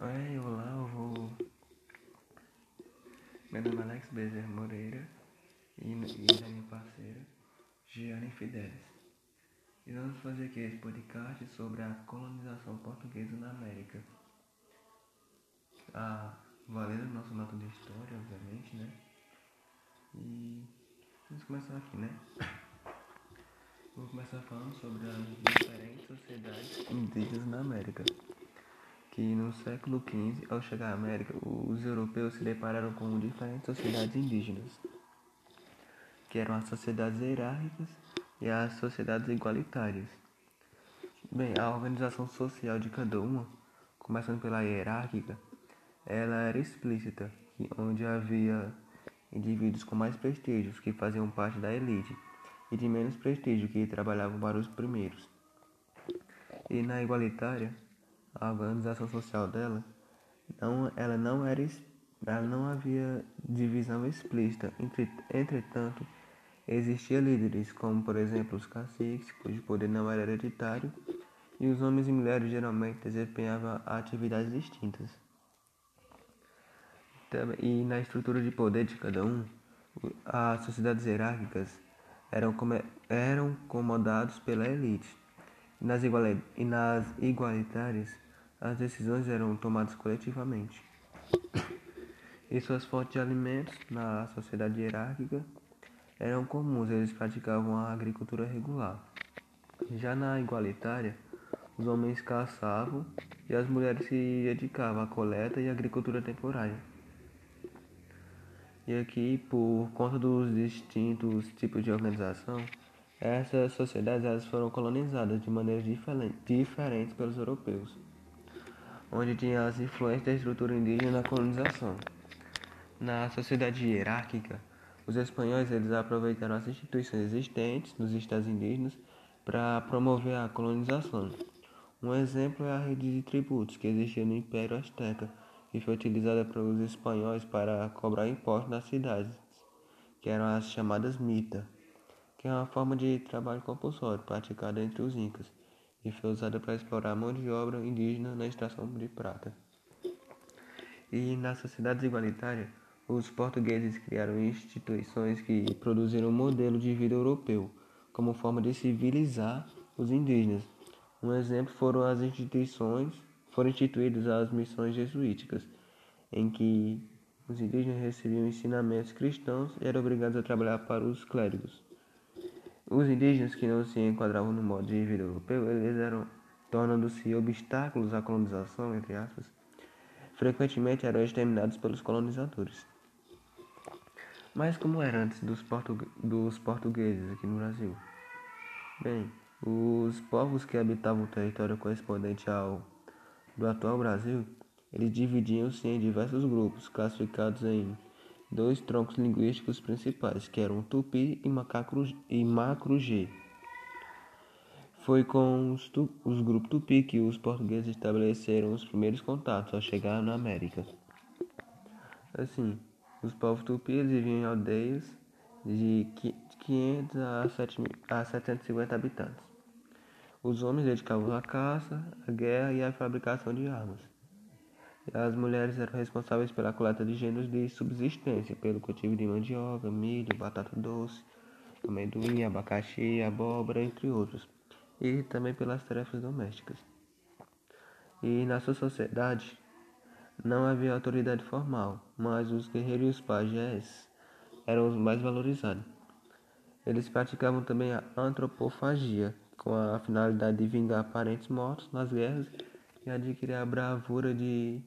Oi, olá, eu vou. Meu nome é Alex Bezerra Moreira e, e da minha parceira, Giane Fidelis. E vamos fazer aqui esse podcast sobre a colonização portuguesa na América. Ah, valendo nosso nota de história, obviamente, né? E vamos começar aqui, né? Vou começar falando sobre as diferentes sociedades indígenas na América que no século XV, ao chegar à América, os europeus se depararam com diferentes sociedades indígenas, que eram as sociedades hierárquicas e as sociedades igualitárias. Bem, a organização social de cada uma, começando pela hierárquica, ela era explícita, onde havia indivíduos com mais prestígio que faziam parte da elite e de menos prestígio que trabalhavam para os primeiros. E na igualitária, a organização social dela, não, ela não era ela não havia divisão explícita. Entre, entretanto, existiam líderes, como por exemplo os caciques, cujo poder não era hereditário, e os homens e mulheres geralmente desempenhavam atividades distintas. E na estrutura de poder de cada um, as sociedades hierárquicas eram, eram comandados pela elite. Nas, e nas igualitárias, as decisões eram tomadas coletivamente. E suas fontes de alimentos na sociedade hierárquica eram comuns, eles praticavam a agricultura regular. Já na igualitária, os homens caçavam e as mulheres se dedicavam à coleta e agricultura temporária. E aqui, por conta dos distintos tipos de organização, essas sociedades elas foram colonizadas de maneiras diferentes pelos europeus onde tinha as influências da estrutura indígena na colonização. Na sociedade hierárquica, os espanhóis eles aproveitaram as instituições existentes nos estados indígenas para promover a colonização. Um exemplo é a rede de tributos que existia no Império Azteca, que foi utilizada pelos espanhóis para cobrar impostos nas cidades, que eram as chamadas mita, que é uma forma de trabalho compulsório praticada entre os incas e foi usada para explorar a mão de obra indígena na extração de prata. E na sociedade igualitária, os portugueses criaram instituições que produziram um modelo de vida europeu, como forma de civilizar os indígenas. Um exemplo foram as instituições, foram instituídas as missões jesuíticas, em que os indígenas recebiam ensinamentos cristãos e eram obrigados a trabalhar para os clérigos. Os indígenas que não se enquadravam no modo de vida europeu, eles eram tornando-se obstáculos à colonização, entre aspas, frequentemente eram exterminados pelos colonizadores. Mas como era antes dos, dos portugueses aqui no Brasil? Bem, os povos que habitavam o território correspondente ao do atual Brasil, eles dividiam-se em diversos grupos, classificados em dois troncos linguísticos principais, que eram Tupi e, Macaco, e. Foi com os, tu, os grupos Tupi que os portugueses estabeleceram os primeiros contatos ao chegar na América. Assim, os povos Tupi viviam em aldeias de 500 a, 7, a 750 habitantes. Os homens dedicavam à caça, à guerra e à fabricação de armas. As mulheres eram responsáveis pela coleta de gêneros de subsistência, pelo cultivo de mandioca, milho, batata doce, amendoim, abacaxi, abóbora, entre outros, e também pelas tarefas domésticas. E na sua sociedade não havia autoridade formal, mas os guerreiros e os pajés eram os mais valorizados. Eles praticavam também a antropofagia, com a finalidade de vingar parentes mortos nas guerras e adquirir a bravura de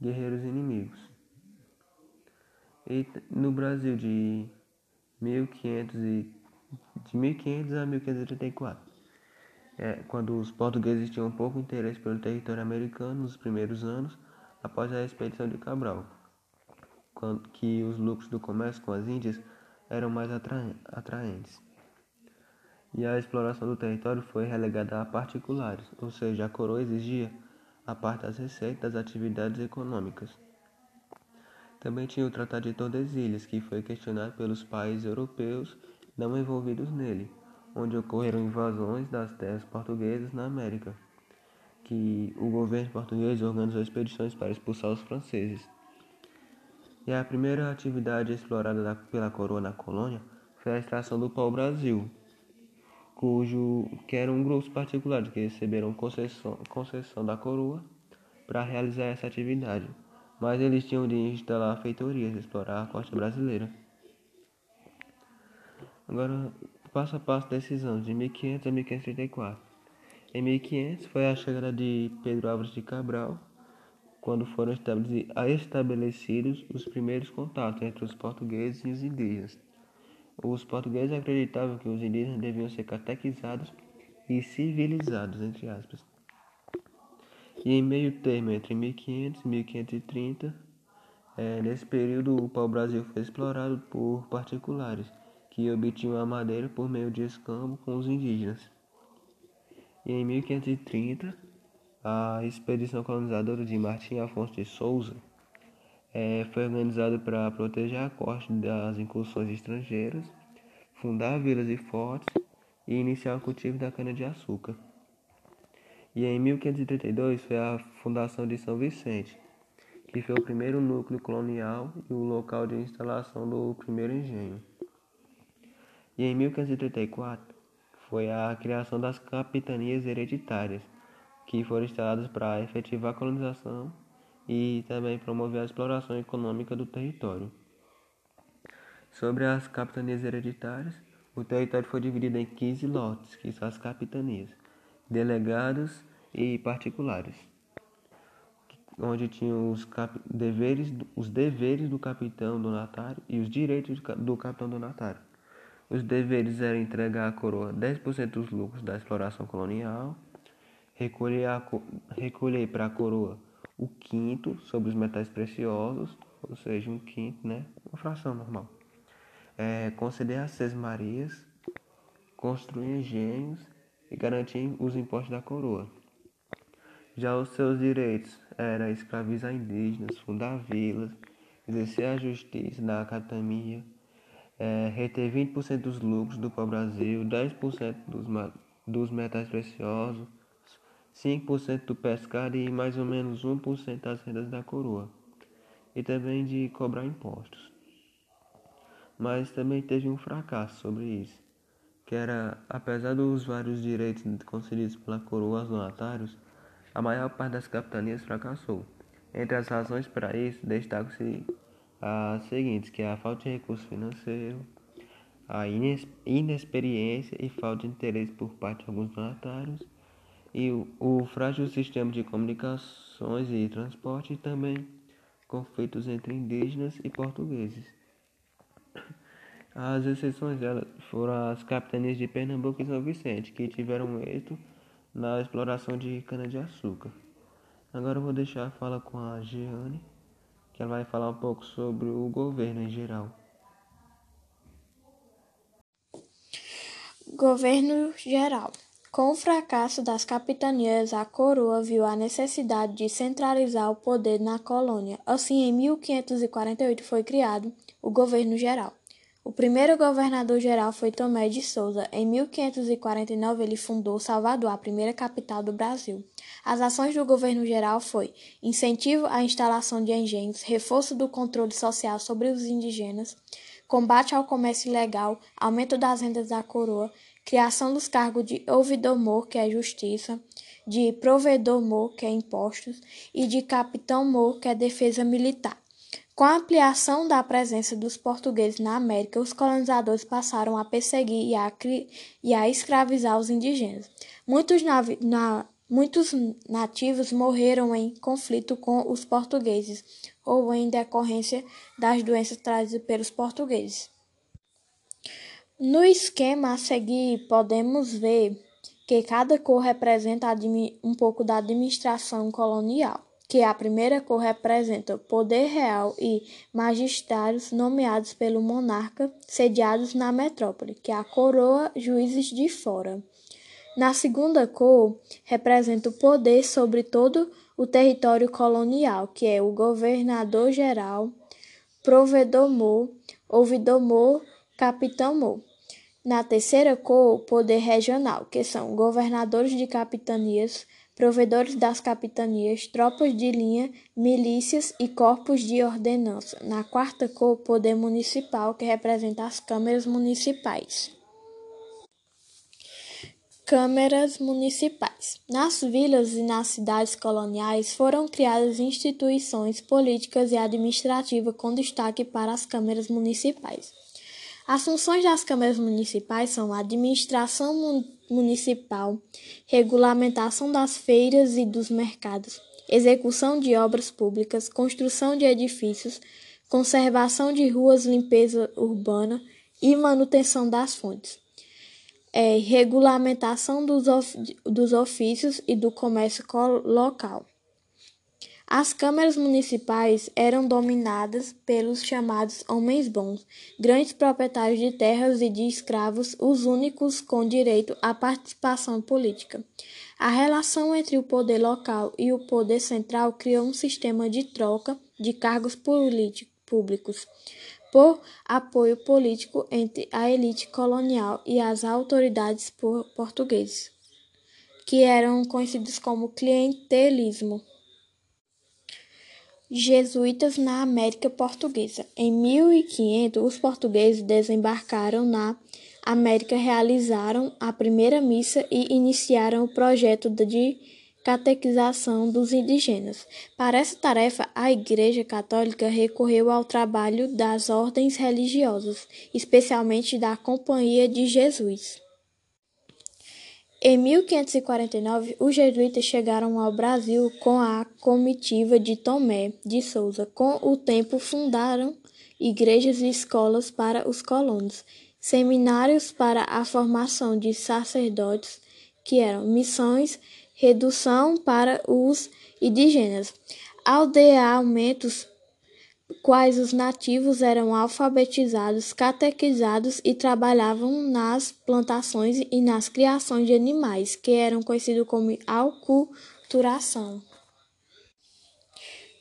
guerreiros inimigos. E no Brasil de 1500 e de 1500 a 1534, é, quando os portugueses tinham pouco interesse pelo território americano nos primeiros anos após a expedição de Cabral, quando, que os lucros do comércio com as Índias eram mais atraentes. E a exploração do território foi relegada a particulares, ou seja, a coroa exigia a parte das receitas das atividades econômicas. Também tinha o Tratado de Tordesilhas, que foi questionado pelos países europeus não envolvidos nele, onde ocorreram invasões das terras portuguesas na América, que o governo português organizou expedições para expulsar os franceses. E a primeira atividade explorada pela coroa na colônia foi a extração do pau-brasil, cujo que era um grupo particular que receberam concessão, concessão da coroa para realizar essa atividade, mas eles tinham de instalar feitorias, explorar a costa brasileira. Agora, passo a passo desses anos, de 1500 a 1534. Em 1500 foi a chegada de Pedro Álvares de Cabral, quando foram estabelecidos os primeiros contatos entre os portugueses e os indígenas. Os portugueses acreditavam que os indígenas deviam ser catequizados e civilizados, entre aspas. E em meio termo, entre 1500 e 1530, é, nesse período o pau-brasil foi explorado por particulares, que obtinham a madeira por meio de escambo com os indígenas. E em 1530, a expedição colonizadora de Martim Afonso de Souza é, foi organizada para proteger a costa das incursões estrangeiras, fundar vilas e fortes e iniciar o cultivo da cana-de-açúcar. E em 1532 foi a fundação de São Vicente, que foi o primeiro núcleo colonial e o local de instalação do primeiro engenho. E em 1534 foi a criação das capitanias hereditárias, que foram instaladas para efetivar a colonização e também promover a exploração econômica do território. Sobre as capitanias hereditárias, o território foi dividido em 15 lotes, que são as capitanias, delegados e particulares, onde tinham os deveres, os deveres do capitão donatário e os direitos do capitão donatário. Os deveres eram entregar à coroa 10% dos lucros da exploração colonial, recolher, para a coroa o quinto sobre os metais preciosos, ou seja, um quinto, né? Uma fração normal. É, conceder as seis marias, construir engenhos e garantir os impostos da coroa. Já os seus direitos eram escravizar indígenas, fundar vilas, exercer a justiça da academia, é, reter 20% dos lucros do pau-brasil, 10% dos, dos metais preciosos, 5% do pescado e mais ou menos 1% das rendas da coroa, e também de cobrar impostos. Mas também teve um fracasso sobre isso, que era, apesar dos vários direitos concedidos pela coroa aos donatários, a maior parte das capitanias fracassou. Entre as razões para isso, destacam-se as seguintes, que é a falta de recurso financeiro, a inexperiência e falta de interesse por parte de alguns donatários e o, frágil sistema de comunicações e transporte e também conflitos entre indígenas e portugueses. As exceções foram as capitanias de Pernambuco e São Vicente, que tiveram êxito na exploração de cana-de-açúcar. Agora eu vou deixar a fala com a Giane que ela vai falar um pouco sobre o governo em geral. Governo geral. Com o fracasso das capitanias, a coroa viu a necessidade de centralizar o poder na colônia. Assim, em 1548 foi criado o governo geral. O primeiro governador-geral foi Tomé de Souza. Em 1549, ele fundou Salvador, a primeira capital do Brasil. As ações do governo geral foi incentivo à instalação de engenhos, reforço do controle social sobre os indígenas, combate ao comércio ilegal, aumento das rendas da coroa, criação dos cargos de ouvidor-mor, que é justiça, de provedor-mor, que é impostos, e de capitão-mor, que é defesa militar. Com a ampliação da presença dos portugueses na América, os colonizadores passaram a perseguir e a, e a escravizar os indígenas. Muitos, na muitos nativos morreram em conflito com os portugueses ou em decorrência das doenças trazidas pelos portugueses. No esquema a seguir, podemos ver que cada cor representa um pouco da administração colonial que a primeira cor representa o poder real e magistrados nomeados pelo monarca, sediados na metrópole, que é a coroa, juízes de fora. Na segunda cor, representa o poder sobre todo o território colonial, que é o governador-geral, provedor-mor, ouvidor-mor, capitão-mor. Na terceira cor, o poder regional, que são governadores de capitanias, provedores das capitanias, tropas de linha, milícias e corpos de ordenança. Na quarta cor, poder municipal, que representa as câmeras municipais. Câmeras municipais. Nas vilas e nas cidades coloniais foram criadas instituições políticas e administrativas com destaque para as câmeras municipais. As funções das câmaras municipais são administração municipal, regulamentação das feiras e dos mercados, execução de obras públicas, construção de edifícios, conservação de ruas, limpeza urbana e manutenção das fontes é, regulamentação dos, of, dos ofícios e do comércio local. As câmaras municipais eram dominadas pelos chamados homens bons, grandes proprietários de terras e de escravos, os únicos com direito à participação política. A relação entre o poder local e o poder central criou um sistema de troca de cargos públicos por apoio político entre a elite colonial e as autoridades portuguesas, que eram conhecidos como clientelismo. Jesuítas na América Portuguesa. Em 1500, os portugueses desembarcaram na América, realizaram a primeira missa e iniciaram o projeto de catequização dos indígenas. Para essa tarefa, a Igreja Católica recorreu ao trabalho das ordens religiosas, especialmente da Companhia de Jesus. Em 1549, os jesuítas chegaram ao Brasil com a comitiva de Tomé de Souza. Com o tempo, fundaram igrejas e escolas para os colonos, seminários para a formação de sacerdotes, que eram missões redução para os indígenas, aldeamentos quais os nativos eram alfabetizados, catequizados e trabalhavam nas plantações e nas criações de animais, que eram conhecidos como alculturação.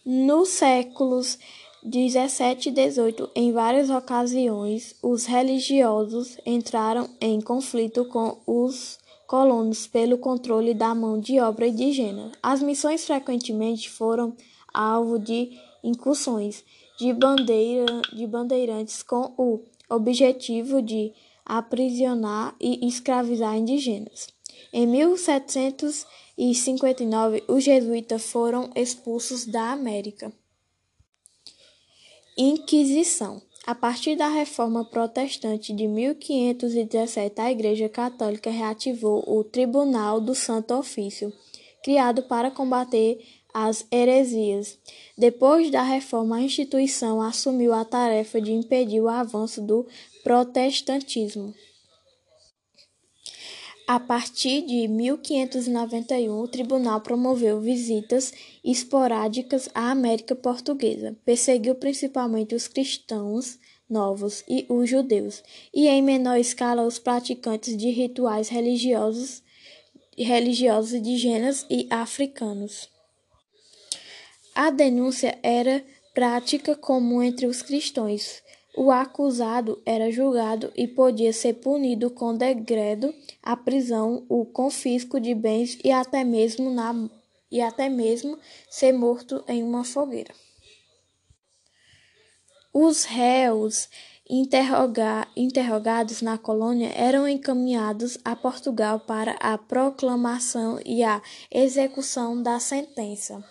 Nos séculos 17 e 18, em várias ocasiões, os religiosos entraram em conflito com os colonos pelo controle da mão de obra indígena. As missões frequentemente foram alvo de incursões de, bandeira, de bandeirantes com o objetivo de aprisionar e escravizar indígenas. Em 1759, os jesuítas foram expulsos da América. Inquisição a partir da Reforma Protestante de 1517, a Igreja Católica reativou o Tribunal do Santo Ofício, criado para combater as heresias. Depois da reforma, a instituição assumiu a tarefa de impedir o avanço do protestantismo. A partir de 1591, o tribunal promoveu visitas esporádicas à América Portuguesa, perseguiu principalmente os cristãos novos e os judeus, e em menor escala os praticantes de rituais religiosos, religiosos indígenas e africanos. A denúncia era prática comum entre os cristãos o acusado era julgado e podia ser punido com degredo, a prisão, o confisco de bens e até mesmo, na, e até mesmo ser morto em uma fogueira. Os réus interroga, interrogados na colônia eram encaminhados a Portugal para a proclamação e a execução da sentença.